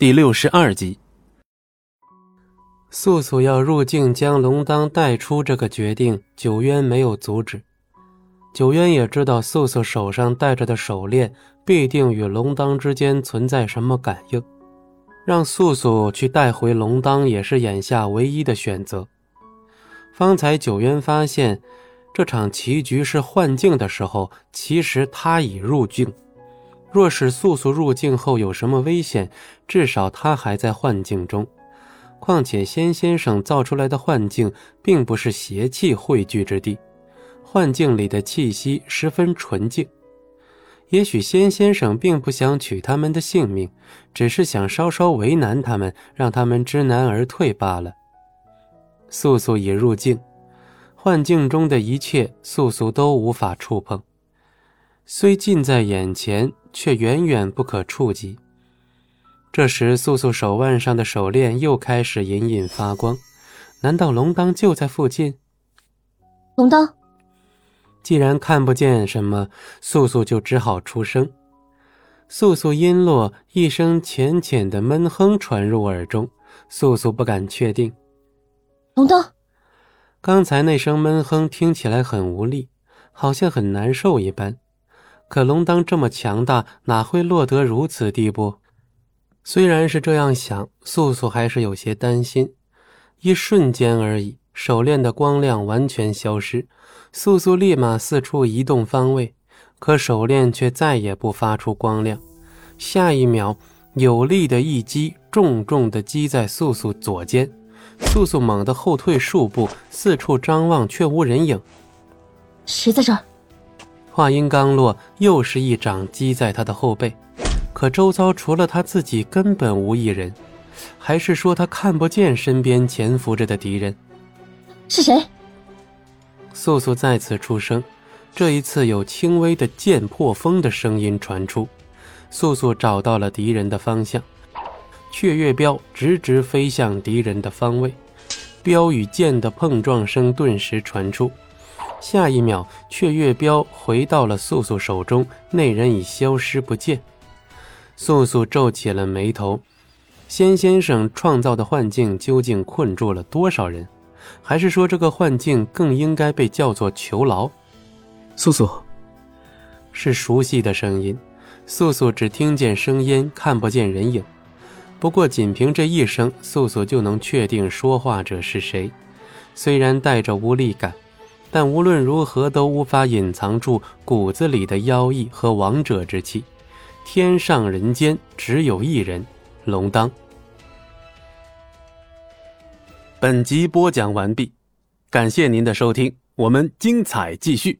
第六十二集，素素要入境将龙当带出这个决定，九渊没有阻止。九渊也知道素素手上戴着的手链必定与龙当之间存在什么感应，让素素去带回龙当也是眼下唯一的选择。方才九渊发现这场棋局是幻境的时候，其实他已入境。若是素素入境后有什么危险，至少他还在幻境中。况且仙先生造出来的幻境并不是邪气汇聚之地，幻境里的气息十分纯净。也许仙先生并不想取他们的性命，只是想稍稍为难他们，让他们知难而退罢了。素素已入境，幻境中的一切，素素都无法触碰。虽近在眼前，却远远不可触及。这时，素素手腕上的手链又开始隐隐发光。难道龙当就在附近？龙当，既然看不见什么，素素就只好出声。素素音落，一声浅浅的闷哼传入耳中。素素不敢确定。龙当，刚才那声闷哼听起来很无力，好像很难受一般。可龙当这么强大，哪会落得如此地步？虽然是这样想，素素还是有些担心。一瞬间而已，手链的光亮完全消失，素素立马四处移动方位，可手链却再也不发出光亮。下一秒，有力的一击重重地击在素素左肩，素素猛地后退数步，四处张望，却无人影。谁在这？话音刚落，又是一掌击在他的后背，可周遭除了他自己，根本无一人。还是说他看不见身边潜伏着的敌人？是谁？素素再次出声，这一次有轻微的剑破风的声音传出。素素找到了敌人的方向，雀月镖直直飞向敌人的方位，镖与剑的碰撞声顿时传出。下一秒，雀月镖回到了素素手中，那人已消失不见。素素皱起了眉头，仙先生创造的幻境究竟困住了多少人？还是说这个幻境更应该被叫做囚牢？素素，是熟悉的声音。素素只听见声音，看不见人影。不过仅凭这一声，素素就能确定说话者是谁，虽然带着无力感。但无论如何都无法隐藏住骨子里的妖异和王者之气。天上人间只有一人，龙当。本集播讲完毕，感谢您的收听，我们精彩继续。